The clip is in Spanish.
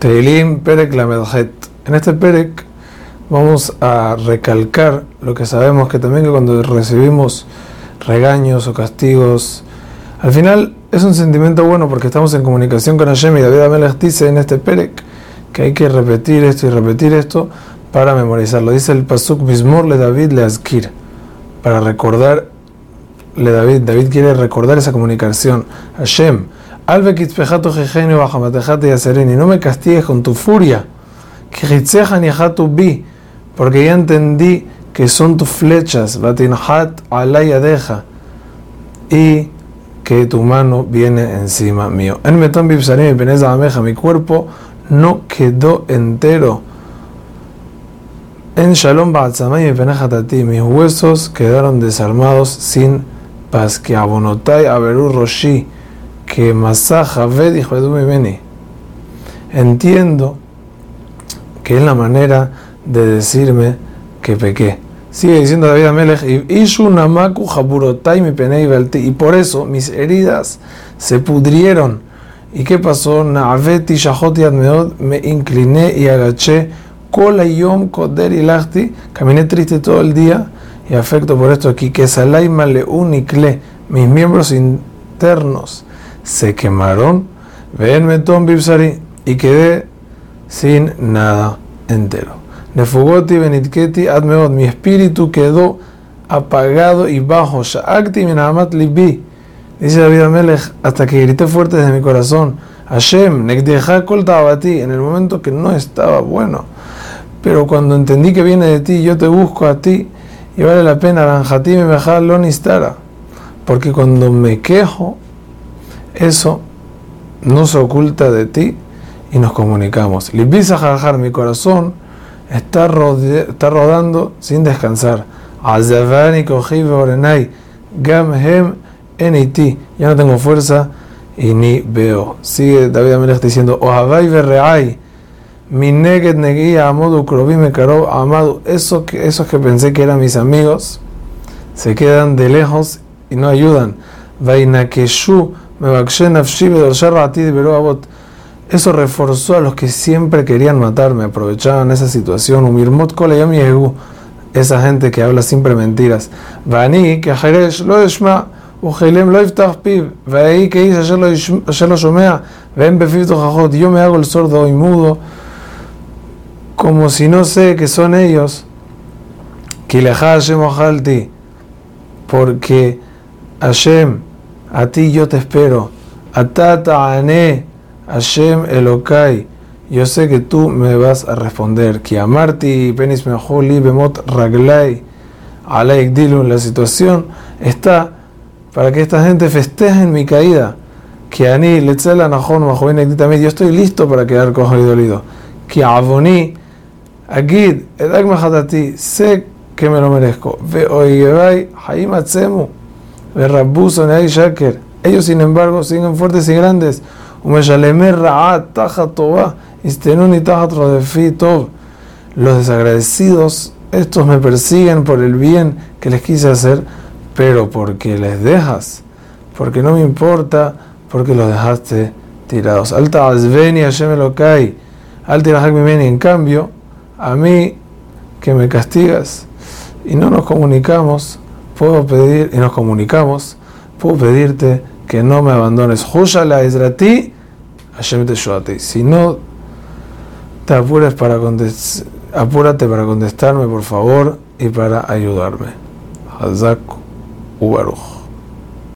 Teilim Perek Lamedhet. En este Perek vamos a recalcar lo que sabemos que también que cuando recibimos regaños o castigos, al final es un sentimiento bueno porque estamos en comunicación con Hashem y David Amelech dice en este Perek que hay que repetir esto y repetir esto para memorizarlo. Dice el Pasuk Bismor le David le Azkir, para recordar le David. David quiere recordar esa comunicación. Hashem, no me castigues con tu furia. porque ya entendí que son tus flechas. Deja y que tu mano viene encima mío. En Bibsarim y mi cuerpo no quedó entero. En Shalom y ti mis huesos quedaron desarmados sin paz. Que abonotai roshi, que y beni. Entiendo que es la manera de decirme que pequé. Sigue diciendo David Amelech, y por eso mis heridas se pudrieron ¿Y qué pasó? Me incliné y agaché. Caminé triste todo el día y afecto por esto aquí. Que salaima. Mis miembros internos se quemaron. Ven meton bibsari. Y quedé sin nada entero. Nefugoti benitketi admeot. Mi espíritu quedó apagado y bajo. Sha'akti minamat libi Dice David Amelech, hasta que grité fuerte desde mi corazón, Hashem, Nekdeja Kol ti en el momento que no estaba bueno. Pero cuando entendí que viene de ti, yo te busco a ti, y vale la pena, Ranjati me lo nistara. Porque cuando me quejo, eso no se oculta de ti y nos comunicamos. Libisa Jajar, mi corazón está, está rodando sin descansar. Azavani Kojiv Orenai, Gamhem ti ya no tengo fuerza y ni veo. Sigue David Amelech diciendo, Ohavai verreai, mi neget neguía amado me caro amado. Esos que, esos que pensé que eran mis amigos, se quedan de lejos y no ayudan. Vainakeshu eso reforzó a los que siempre querían matarme, aprovechaban esa situación. Umirmot Koleyamiegu, esa gente que habla siempre mentiras. Vani, que Jeresh lo esma, Ujelem lo iftach pib, Veí que hice ayer lo shomea, ven befifto jajot, yo me hago el sordo y mudo, como si no sé que son ellos. Kilejá Hashem ojalti, porque Hashem a ti yo te espero, atata ane, Hashem Elokai, yo sé que tú me vas a responder, que amarti penis mejoli bemot raglai, alaik dilu, la situación está para que esta gente festeje en mi caída. Que ani letzela najón yo estoy listo para quedar cojo y dolido. Que avoni agid edak mahadati sé que me lo merezco. Ve oigevai haim atzemu Ellos sin embargo siguen fuertes y grandes. Los desagradecidos, estos me persiguen por el bien que les quise hacer pero porque les dejas, porque no me importa, porque los dejaste tirados. Alta azveni Hashem Elokai, alta en cambio, a mí que me castigas y no nos comunicamos, puedo pedir, y nos comunicamos, puedo pedirte que no me abandones. Hushala Ezrati, Hashem te Si no te apuras para apúrate para contestarme, por favor, y para ayudarme. Hazaku. Ubaruch.